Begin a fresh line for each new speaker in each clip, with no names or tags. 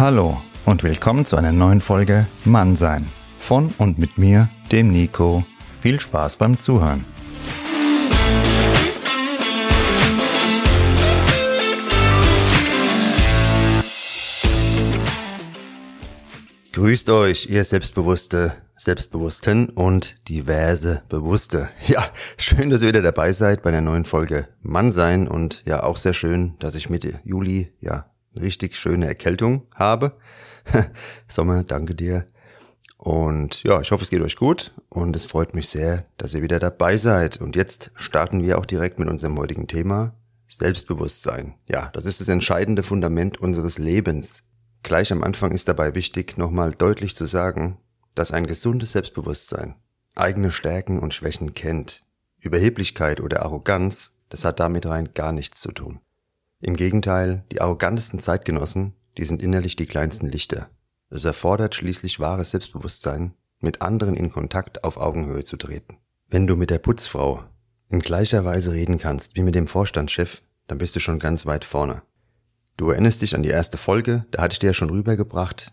Hallo und willkommen zu einer neuen Folge Mannsein. Von und mit mir, dem Nico. Viel Spaß beim Zuhören. Grüßt euch, ihr Selbstbewusste, Selbstbewussten und diverse Bewusste. Ja, schön, dass ihr wieder dabei seid bei der neuen Folge Mannsein und ja, auch sehr schön, dass ich Mitte Juli ja richtig schöne Erkältung habe. Sommer, danke dir. Und ja, ich hoffe, es geht euch gut und es freut mich sehr, dass ihr wieder dabei seid. Und jetzt starten wir auch direkt mit unserem heutigen Thema Selbstbewusstsein. Ja, das ist das entscheidende Fundament unseres Lebens. Gleich am Anfang ist dabei wichtig, nochmal deutlich zu sagen, dass ein gesundes Selbstbewusstsein eigene Stärken und Schwächen kennt. Überheblichkeit oder Arroganz, das hat damit rein gar nichts zu tun. Im Gegenteil, die arrogantesten Zeitgenossen, die sind innerlich die kleinsten Lichter. Es erfordert schließlich wahres Selbstbewusstsein, mit anderen in Kontakt auf Augenhöhe zu treten. Wenn du mit der Putzfrau in gleicher Weise reden kannst wie mit dem Vorstandschef, dann bist du schon ganz weit vorne. Du erinnerst dich an die erste Folge, da hatte ich dir ja schon rübergebracht.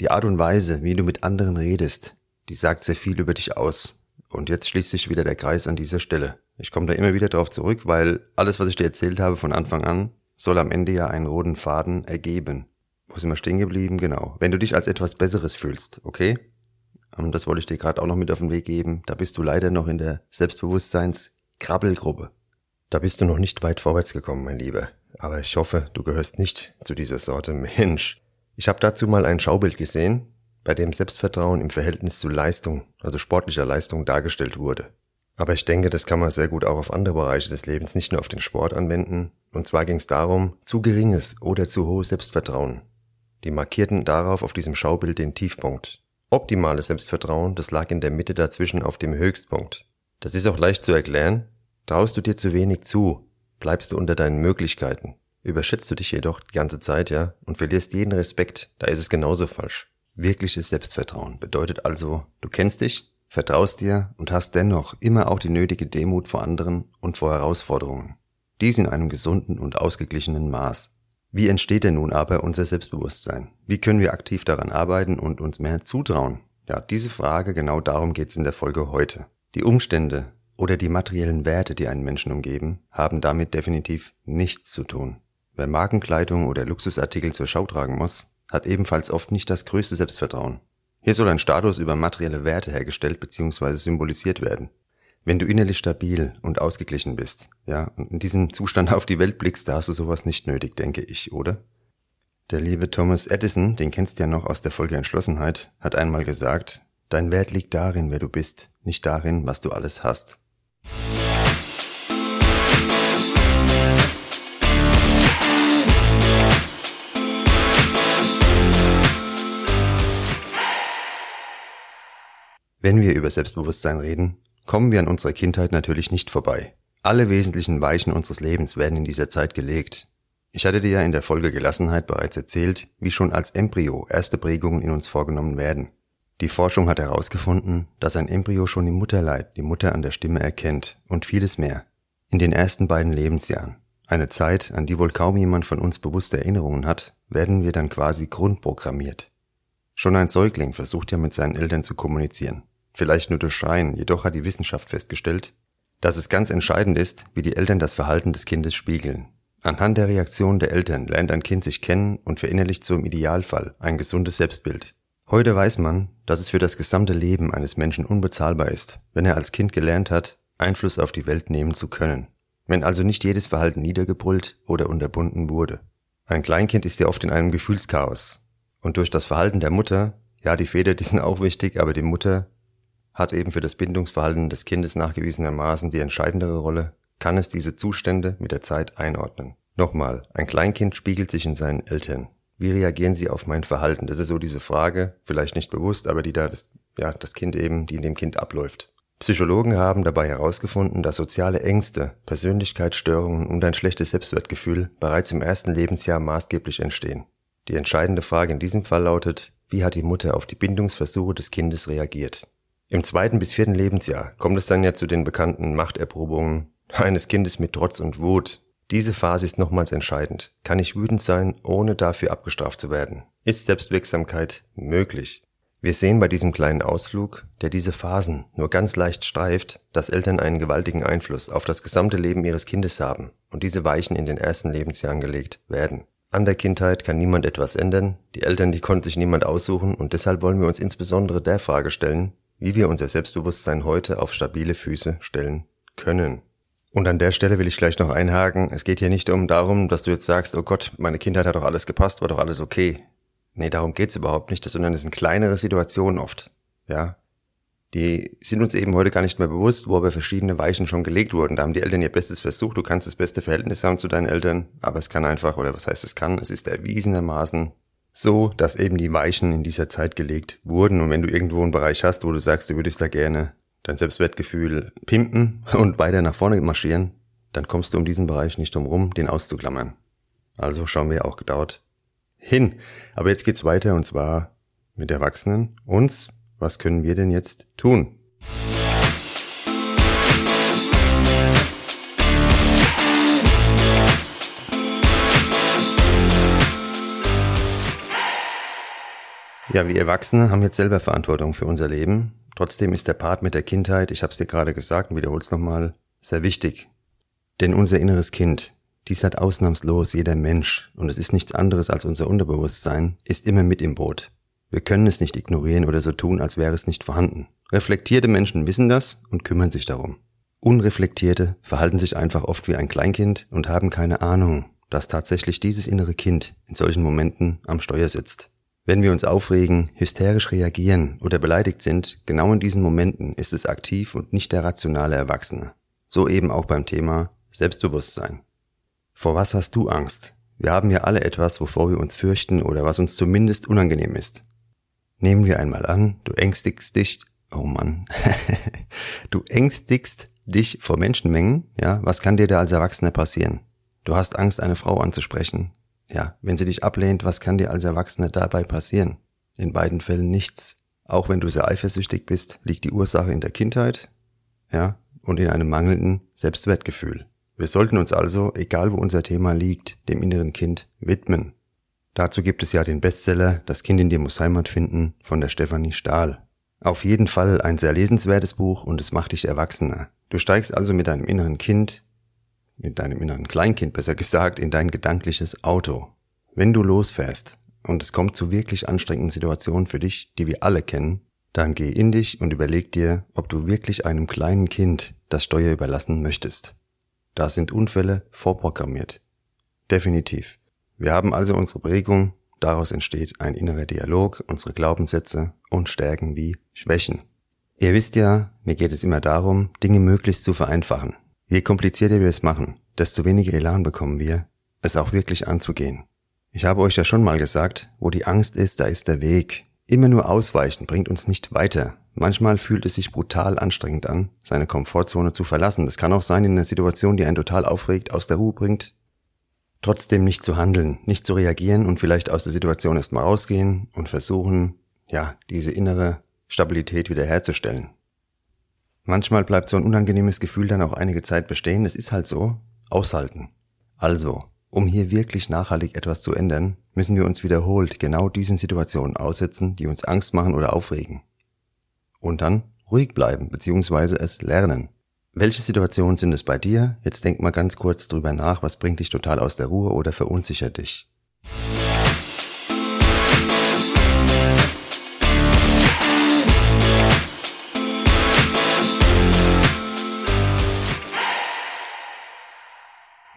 Die Art und Weise, wie du mit anderen redest, die sagt sehr viel über dich aus. Und jetzt schließt sich wieder der Kreis an dieser Stelle. Ich komme da immer wieder drauf zurück, weil alles, was ich dir erzählt habe von Anfang an, soll am Ende ja einen roten Faden ergeben. Wo sind wir stehen geblieben? Genau. Wenn du dich als etwas Besseres fühlst, okay? Und das wollte ich dir gerade auch noch mit auf den Weg geben. Da bist du leider noch in der Selbstbewusstseins-Krabbelgruppe. Da bist du noch nicht weit vorwärts gekommen, mein Lieber. Aber ich hoffe, du gehörst nicht zu dieser Sorte Mensch. Ich habe dazu mal ein Schaubild gesehen, bei dem Selbstvertrauen im Verhältnis zu Leistung, also sportlicher Leistung, dargestellt wurde. Aber ich denke, das kann man sehr gut auch auf andere Bereiche des Lebens, nicht nur auf den Sport anwenden. Und zwar ging es darum, zu geringes oder zu hohes Selbstvertrauen. Die markierten darauf auf diesem Schaubild den Tiefpunkt. Optimales Selbstvertrauen, das lag in der Mitte dazwischen auf dem Höchstpunkt. Das ist auch leicht zu erklären. Traust du dir zu wenig zu, bleibst du unter deinen Möglichkeiten. Überschätzt du dich jedoch die ganze Zeit, ja, und verlierst jeden Respekt, da ist es genauso falsch. Wirkliches Selbstvertrauen bedeutet also, du kennst dich, vertraust dir und hast dennoch immer auch die nötige Demut vor anderen und vor Herausforderungen. Dies in einem gesunden und ausgeglichenen Maß. Wie entsteht denn nun aber unser Selbstbewusstsein? Wie können wir aktiv daran arbeiten und uns mehr zutrauen? Ja, diese Frage, genau darum geht's in der Folge heute. Die Umstände oder die materiellen Werte, die einen Menschen umgeben, haben damit definitiv nichts zu tun. Wer Markenkleidung oder Luxusartikel zur Schau tragen muss, hat ebenfalls oft nicht das größte Selbstvertrauen. Hier soll ein Status über materielle Werte hergestellt bzw. symbolisiert werden. Wenn du innerlich stabil und ausgeglichen bist, ja, und in diesem Zustand auf die Welt blickst, da hast du sowas nicht nötig, denke ich, oder? Der liebe Thomas Edison, den kennst du ja noch aus der Folge Entschlossenheit, hat einmal gesagt, dein Wert liegt darin, wer du bist, nicht darin, was du alles hast. Wenn wir über Selbstbewusstsein reden, kommen wir an unserer Kindheit natürlich nicht vorbei. Alle wesentlichen Weichen unseres Lebens werden in dieser Zeit gelegt. Ich hatte dir ja in der Folge Gelassenheit bereits erzählt, wie schon als Embryo erste Prägungen in uns vorgenommen werden. Die Forschung hat herausgefunden, dass ein Embryo schon im Mutterleib die Mutter an der Stimme erkennt und vieles mehr. In den ersten beiden Lebensjahren, eine Zeit, an die wohl kaum jemand von uns bewusste Erinnerungen hat, werden wir dann quasi grundprogrammiert. Schon ein Säugling versucht ja mit seinen Eltern zu kommunizieren vielleicht nur durch Schreien, jedoch hat die Wissenschaft festgestellt, dass es ganz entscheidend ist, wie die Eltern das Verhalten des Kindes spiegeln. Anhand der Reaktion der Eltern lernt ein Kind sich kennen und verinnerlicht so im Idealfall ein gesundes Selbstbild. Heute weiß man, dass es für das gesamte Leben eines Menschen unbezahlbar ist, wenn er als Kind gelernt hat, Einfluss auf die Welt nehmen zu können. Wenn also nicht jedes Verhalten niedergebrüllt oder unterbunden wurde. Ein Kleinkind ist ja oft in einem Gefühlschaos. Und durch das Verhalten der Mutter, ja, die Väter, die sind auch wichtig, aber die Mutter hat eben für das Bindungsverhalten des Kindes nachgewiesenermaßen die entscheidendere Rolle, kann es diese Zustände mit der Zeit einordnen. Nochmal, ein Kleinkind spiegelt sich in seinen Eltern. Wie reagieren sie auf mein Verhalten? Das ist so diese Frage, vielleicht nicht bewusst, aber die da das, ja, das Kind eben, die in dem Kind abläuft. Psychologen haben dabei herausgefunden, dass soziale Ängste, Persönlichkeitsstörungen und ein schlechtes Selbstwertgefühl bereits im ersten Lebensjahr maßgeblich entstehen. Die entscheidende Frage in diesem Fall lautet, wie hat die Mutter auf die Bindungsversuche des Kindes reagiert? Im zweiten bis vierten Lebensjahr kommt es dann ja zu den bekannten Machterprobungen eines Kindes mit Trotz und Wut. Diese Phase ist nochmals entscheidend. Kann ich wütend sein, ohne dafür abgestraft zu werden? Ist Selbstwirksamkeit möglich? Wir sehen bei diesem kleinen Ausflug, der diese Phasen nur ganz leicht streift, dass Eltern einen gewaltigen Einfluss auf das gesamte Leben ihres Kindes haben und diese Weichen in den ersten Lebensjahren gelegt werden. An der Kindheit kann niemand etwas ändern, die Eltern, die konnten sich niemand aussuchen und deshalb wollen wir uns insbesondere der Frage stellen, wie wir unser Selbstbewusstsein heute auf stabile Füße stellen können. Und an der Stelle will ich gleich noch einhaken. Es geht hier nicht um darum, dass du jetzt sagst, oh Gott, meine Kindheit hat doch alles gepasst, war doch alles okay. Nee, darum geht's überhaupt nicht, sondern es sind kleinere Situationen oft. Ja. Die sind uns eben heute gar nicht mehr bewusst, wo aber verschiedene Weichen schon gelegt wurden. Da haben die Eltern ihr Bestes versucht. Du kannst das beste Verhältnis haben zu deinen Eltern, aber es kann einfach, oder was heißt es kann, es ist erwiesenermaßen so, dass eben die Weichen in dieser Zeit gelegt wurden. Und wenn du irgendwo einen Bereich hast, wo du sagst, du würdest da gerne dein Selbstwertgefühl pimpen und weiter nach vorne marschieren, dann kommst du um diesen Bereich nicht drum rum, den auszuklammern. Also schauen wir auch gedauert hin. Aber jetzt geht's weiter und zwar mit Erwachsenen. Uns, was können wir denn jetzt tun? Ja, wir Erwachsene haben jetzt selber Verantwortung für unser Leben. Trotzdem ist der Part mit der Kindheit, ich habe es dir gerade gesagt und wiederhole es nochmal, sehr wichtig. Denn unser inneres Kind, dies hat ausnahmslos jeder Mensch, und es ist nichts anderes als unser Unterbewusstsein, ist immer mit im Boot. Wir können es nicht ignorieren oder so tun, als wäre es nicht vorhanden. Reflektierte Menschen wissen das und kümmern sich darum. Unreflektierte verhalten sich einfach oft wie ein Kleinkind und haben keine Ahnung, dass tatsächlich dieses innere Kind in solchen Momenten am Steuer sitzt. Wenn wir uns aufregen, hysterisch reagieren oder beleidigt sind, genau in diesen Momenten ist es aktiv und nicht der rationale Erwachsene. So eben auch beim Thema Selbstbewusstsein. Vor was hast du Angst? Wir haben ja alle etwas, wovor wir uns fürchten oder was uns zumindest unangenehm ist. Nehmen wir einmal an, du ängstigst dich, oh Mann, du ängstigst dich vor Menschenmengen, ja, was kann dir da als Erwachsener passieren? Du hast Angst, eine Frau anzusprechen, ja, wenn sie dich ablehnt, was kann dir als Erwachsener dabei passieren? In beiden Fällen nichts. Auch wenn du sehr eifersüchtig bist, liegt die Ursache in der Kindheit, ja, und in einem mangelnden Selbstwertgefühl. Wir sollten uns also, egal wo unser Thema liegt, dem inneren Kind widmen. Dazu gibt es ja den Bestseller Das Kind in dir muss Heimat finden von der Stefanie Stahl. Auf jeden Fall ein sehr lesenswertes Buch und es macht dich erwachsener. Du steigst also mit deinem inneren Kind mit deinem inneren Kleinkind besser gesagt, in dein gedankliches Auto. Wenn du losfährst und es kommt zu wirklich anstrengenden Situationen für dich, die wir alle kennen, dann geh in dich und überleg dir, ob du wirklich einem kleinen Kind das Steuer überlassen möchtest. Da sind Unfälle vorprogrammiert. Definitiv. Wir haben also unsere Prägung, daraus entsteht ein innerer Dialog, unsere Glaubenssätze und Stärken wie Schwächen. Ihr wisst ja, mir geht es immer darum, Dinge möglichst zu vereinfachen. Je komplizierter wir es machen, desto weniger Elan bekommen wir, es auch wirklich anzugehen. Ich habe euch ja schon mal gesagt, wo die Angst ist, da ist der Weg. Immer nur ausweichen bringt uns nicht weiter. Manchmal fühlt es sich brutal anstrengend an, seine Komfortzone zu verlassen. Das kann auch sein in einer Situation, die einen total aufregt, aus der Ruhe bringt. Trotzdem nicht zu handeln, nicht zu reagieren und vielleicht aus der Situation erstmal rausgehen und versuchen, ja, diese innere Stabilität wiederherzustellen. Manchmal bleibt so ein unangenehmes Gefühl dann auch einige Zeit bestehen. Es ist halt so. Aushalten. Also, um hier wirklich nachhaltig etwas zu ändern, müssen wir uns wiederholt genau diesen Situationen aussetzen, die uns Angst machen oder aufregen. Und dann ruhig bleiben bzw. es lernen. Welche Situationen sind es bei dir? Jetzt denk mal ganz kurz drüber nach, was bringt dich total aus der Ruhe oder verunsichert dich?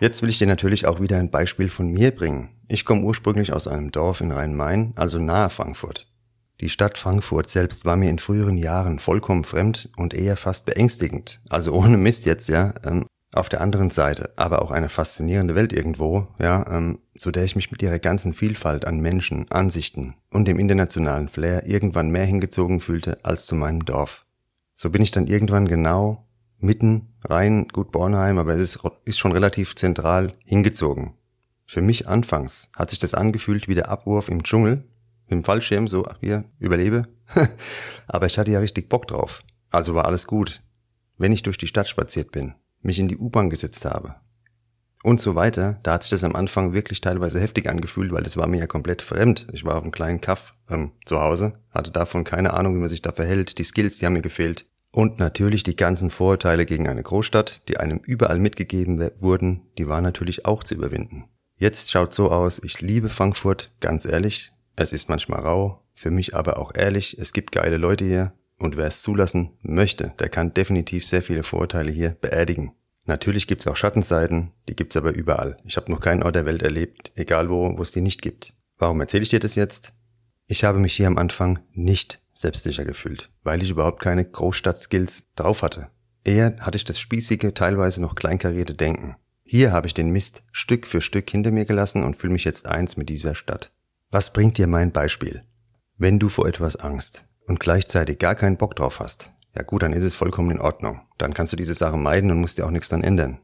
Jetzt will ich dir natürlich auch wieder ein Beispiel von mir bringen. Ich komme ursprünglich aus einem Dorf in Rhein-Main, also nahe Frankfurt. Die Stadt Frankfurt selbst war mir in früheren Jahren vollkommen fremd und eher fast beängstigend. Also ohne Mist jetzt, ja. Ähm, auf der anderen Seite aber auch eine faszinierende Welt irgendwo, ja, ähm, zu der ich mich mit ihrer ganzen Vielfalt an Menschen, Ansichten und dem internationalen Flair irgendwann mehr hingezogen fühlte als zu meinem Dorf. So bin ich dann irgendwann genau mitten rein, gut Bornheim, aber es ist, ist schon relativ zentral hingezogen. Für mich anfangs hat sich das angefühlt wie der Abwurf im Dschungel, im Fallschirm, so, ach hier, überlebe. aber ich hatte ja richtig Bock drauf. Also war alles gut. Wenn ich durch die Stadt spaziert bin, mich in die U-Bahn gesetzt habe und so weiter, da hat sich das am Anfang wirklich teilweise heftig angefühlt, weil das war mir ja komplett fremd. Ich war auf einem kleinen Kaff ähm, zu Hause, hatte davon keine Ahnung, wie man sich da verhält. Die Skills, die haben mir gefehlt. Und natürlich die ganzen Vorurteile gegen eine Großstadt, die einem überall mitgegeben wurden, die waren natürlich auch zu überwinden. Jetzt schaut so aus, ich liebe Frankfurt, ganz ehrlich. Es ist manchmal rau, für mich aber auch ehrlich, es gibt geile Leute hier und wer es zulassen möchte, der kann definitiv sehr viele Vorurteile hier beerdigen. Natürlich gibt's auch Schattenseiten, die gibt's aber überall. Ich habe noch keinen Ort der Welt erlebt, egal wo, wo es die nicht gibt. Warum erzähle ich dir das jetzt? Ich habe mich hier am Anfang nicht selbstsicher gefühlt, weil ich überhaupt keine Großstadt-Skills drauf hatte. Eher hatte ich das spießige, teilweise noch kleinkarierte Denken. Hier habe ich den Mist Stück für Stück hinter mir gelassen und fühle mich jetzt eins mit dieser Stadt. Was bringt dir mein Beispiel? Wenn du vor etwas Angst und gleichzeitig gar keinen Bock drauf hast, ja gut, dann ist es vollkommen in Ordnung. Dann kannst du diese Sache meiden und musst dir auch nichts dann ändern.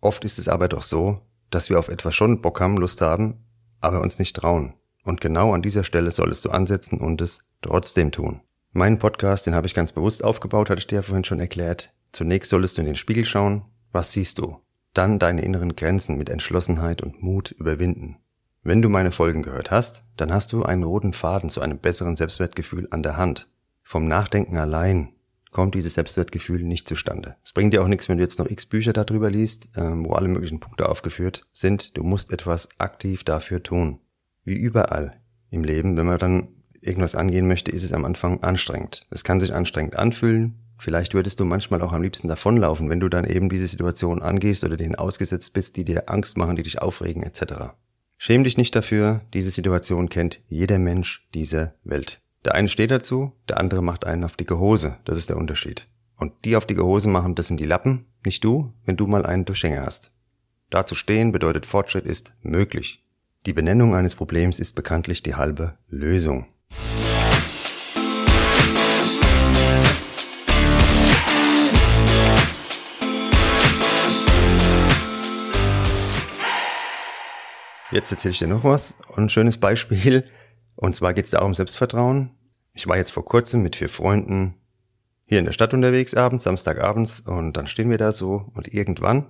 Oft ist es aber doch so, dass wir auf etwas schon Bock haben, Lust haben, aber uns nicht trauen. Und genau an dieser Stelle solltest du ansetzen und es trotzdem tun. Meinen Podcast, den habe ich ganz bewusst aufgebaut, hatte ich dir ja vorhin schon erklärt. Zunächst solltest du in den Spiegel schauen. Was siehst du? Dann deine inneren Grenzen mit Entschlossenheit und Mut überwinden. Wenn du meine Folgen gehört hast, dann hast du einen roten Faden zu einem besseren Selbstwertgefühl an der Hand. Vom Nachdenken allein kommt dieses Selbstwertgefühl nicht zustande. Es bringt dir auch nichts, wenn du jetzt noch x Bücher darüber liest, ähm, wo alle möglichen Punkte aufgeführt sind. Du musst etwas aktiv dafür tun. Wie überall im Leben, wenn man dann irgendwas angehen möchte, ist es am Anfang anstrengend. Es kann sich anstrengend anfühlen. Vielleicht würdest du manchmal auch am liebsten davonlaufen, wenn du dann eben diese Situation angehst oder denen ausgesetzt bist, die dir Angst machen, die dich aufregen etc. Schäm dich nicht dafür, diese Situation kennt jeder Mensch dieser Welt. Der eine steht dazu, der andere macht einen auf dicke Hose, das ist der Unterschied. Und die auf dicke Hose machen, das sind die Lappen, nicht du, wenn du mal einen Durchhänger hast. Da zu stehen bedeutet Fortschritt ist möglich. Die Benennung eines Problems ist bekanntlich die halbe Lösung. Jetzt erzähle ich dir noch was. Ein schönes Beispiel. Und zwar geht es da um Selbstvertrauen. Ich war jetzt vor kurzem mit vier Freunden hier in der Stadt unterwegs abends, Samstagabends, und dann stehen wir da so und irgendwann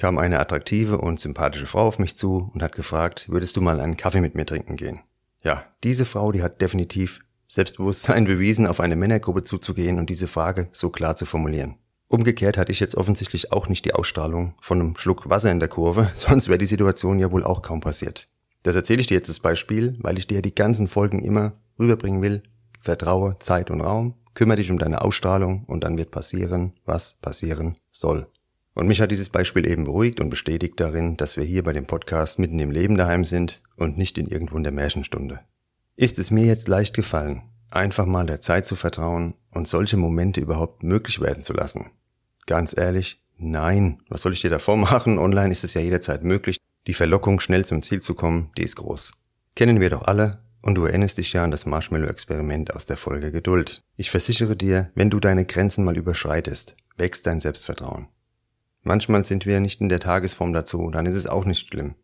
kam eine attraktive und sympathische Frau auf mich zu und hat gefragt, würdest du mal einen Kaffee mit mir trinken gehen? Ja, diese Frau, die hat definitiv Selbstbewusstsein bewiesen, auf eine Männergruppe zuzugehen und diese Frage so klar zu formulieren. Umgekehrt hatte ich jetzt offensichtlich auch nicht die Ausstrahlung von einem Schluck Wasser in der Kurve, sonst wäre die Situation ja wohl auch kaum passiert. Das erzähle ich dir jetzt das Beispiel, weil ich dir die ganzen Folgen immer rüberbringen will. Vertraue Zeit und Raum, kümmere dich um deine Ausstrahlung und dann wird passieren, was passieren soll. Und mich hat dieses Beispiel eben beruhigt und bestätigt darin, dass wir hier bei dem Podcast mitten im Leben daheim sind und nicht in irgendwo in der Märchenstunde. Ist es mir jetzt leicht gefallen, einfach mal der Zeit zu vertrauen und solche Momente überhaupt möglich werden zu lassen? Ganz ehrlich, nein. Was soll ich dir davor machen? Online ist es ja jederzeit möglich. Die Verlockung, schnell zum Ziel zu kommen, die ist groß. Kennen wir doch alle, und du erinnerst dich ja an das Marshmallow-Experiment aus der Folge Geduld. Ich versichere dir, wenn du deine Grenzen mal überschreitest, wächst dein Selbstvertrauen. Manchmal sind wir nicht in der Tagesform dazu, dann ist es auch nicht schlimm.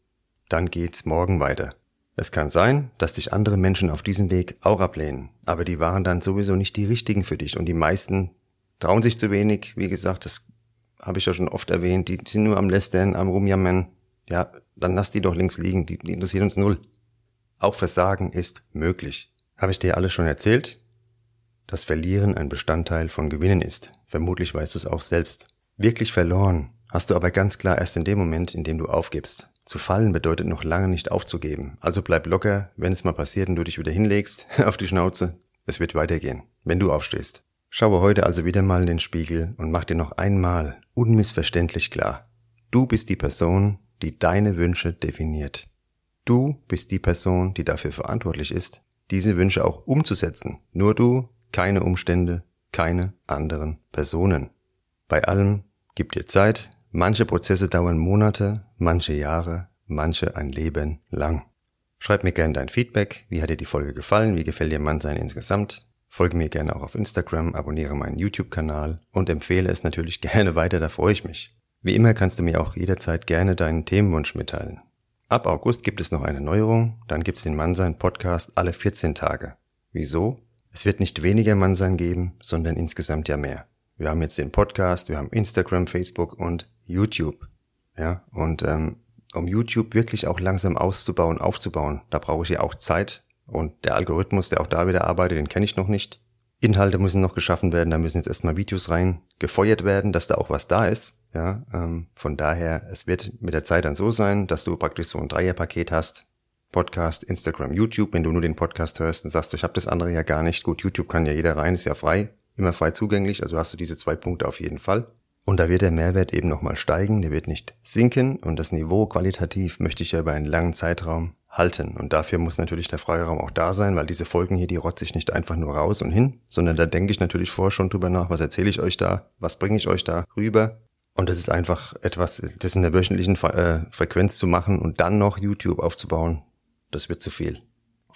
Dann geht's morgen weiter. Es kann sein, dass dich andere Menschen auf diesem Weg auch ablehnen, aber die waren dann sowieso nicht die richtigen für dich und die meisten trauen sich zu wenig. Wie gesagt, das habe ich ja schon oft erwähnt, die sind nur am Lästern, am Rumjammern. Ja, dann lass die doch links liegen, die, die interessieren uns null. Auch Versagen ist möglich. Habe ich dir alles schon erzählt? Dass Verlieren ein Bestandteil von Gewinnen ist. Vermutlich weißt du es auch selbst. Wirklich verloren hast du aber ganz klar erst in dem Moment, in dem du aufgibst. Zu fallen bedeutet noch lange nicht aufzugeben. Also bleib locker, wenn es mal passiert und du dich wieder hinlegst auf die Schnauze. Es wird weitergehen, wenn du aufstehst. Schaue heute also wieder mal in den Spiegel und mach dir noch einmal unmissverständlich klar. Du bist die Person, die deine Wünsche definiert. Du bist die Person, die dafür verantwortlich ist, diese Wünsche auch umzusetzen. Nur du, keine Umstände, keine anderen Personen. Bei allem gib dir Zeit. Manche Prozesse dauern Monate, manche Jahre, manche ein Leben lang. Schreib mir gerne dein Feedback. Wie hat dir die Folge gefallen? Wie gefällt dir Mannsein insgesamt? Folge mir gerne auch auf Instagram, abonniere meinen YouTube-Kanal und empfehle es natürlich gerne weiter, da freue ich mich. Wie immer kannst du mir auch jederzeit gerne deinen Themenwunsch mitteilen. Ab August gibt es noch eine Neuerung, dann gibt es den Mannsein Podcast alle 14 Tage. Wieso? Es wird nicht weniger Mannsein geben, sondern insgesamt ja mehr. Wir haben jetzt den Podcast, wir haben Instagram, Facebook und YouTube. Ja, und ähm, um YouTube wirklich auch langsam auszubauen, aufzubauen, da brauche ich ja auch Zeit. Und der Algorithmus, der auch da wieder arbeitet, den kenne ich noch nicht. Inhalte müssen noch geschaffen werden, da müssen jetzt erstmal Videos rein gefeuert werden, dass da auch was da ist. Ja, ähm, von daher, es wird mit der Zeit dann so sein, dass du praktisch so ein Dreierpaket hast. Podcast, Instagram, YouTube. Wenn du nur den Podcast hörst und sagst, ich habe das andere ja gar nicht. Gut, YouTube kann ja jeder rein, ist ja frei, immer frei zugänglich. Also hast du diese zwei Punkte auf jeden Fall. Und da wird der Mehrwert eben nochmal steigen, der wird nicht sinken und das Niveau qualitativ möchte ich ja über einen langen Zeitraum halten. Und dafür muss natürlich der Freiraum auch da sein, weil diese Folgen hier, die rotze ich nicht einfach nur raus und hin, sondern da denke ich natürlich vorher schon drüber nach, was erzähle ich euch da, was bringe ich euch da rüber und das ist einfach etwas, das in der wöchentlichen äh, Frequenz zu machen und dann noch YouTube aufzubauen, das wird zu viel.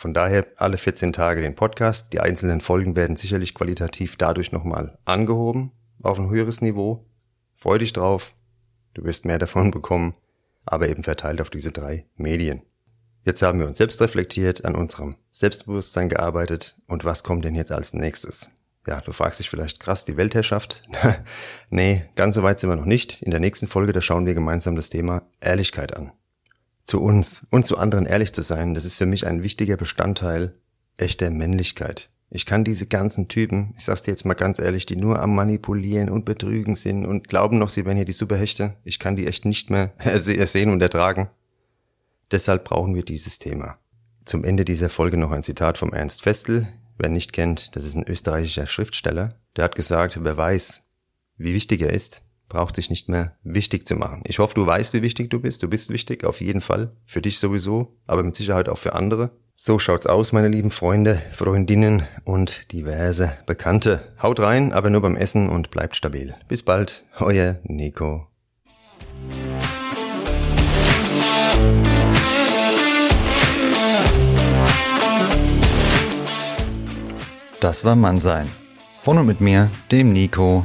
Von daher alle 14 Tage den Podcast. Die einzelnen Folgen werden sicherlich qualitativ dadurch nochmal angehoben auf ein höheres Niveau. Freu dich drauf. Du wirst mehr davon bekommen, aber eben verteilt auf diese drei Medien. Jetzt haben wir uns selbst reflektiert, an unserem Selbstbewusstsein gearbeitet und was kommt denn jetzt als nächstes? Ja, du fragst dich vielleicht krass, die Weltherrschaft? nee, ganz so weit sind wir noch nicht. In der nächsten Folge, da schauen wir gemeinsam das Thema Ehrlichkeit an. Zu uns und zu anderen ehrlich zu sein, das ist für mich ein wichtiger Bestandteil echter Männlichkeit. Ich kann diese ganzen Typen, ich sag's dir jetzt mal ganz ehrlich, die nur am Manipulieren und Betrügen sind und glauben noch, sie wären hier die Superhechte, ich kann die echt nicht mehr ersehen und ertragen. Deshalb brauchen wir dieses Thema. Zum Ende dieser Folge noch ein Zitat vom Ernst Festel. Wer nicht kennt, das ist ein österreichischer Schriftsteller. Der hat gesagt, wer weiß, wie wichtig er ist, braucht sich nicht mehr wichtig zu machen. Ich hoffe, du weißt, wie wichtig du bist. Du bist wichtig, auf jeden Fall. Für dich sowieso, aber mit Sicherheit auch für andere. So schaut's aus, meine lieben Freunde, Freundinnen und diverse Bekannte. Haut rein, aber nur beim Essen und bleibt stabil. Bis bald, euer Nico.
Das war Mannsein. Von und mit mir, dem Nico.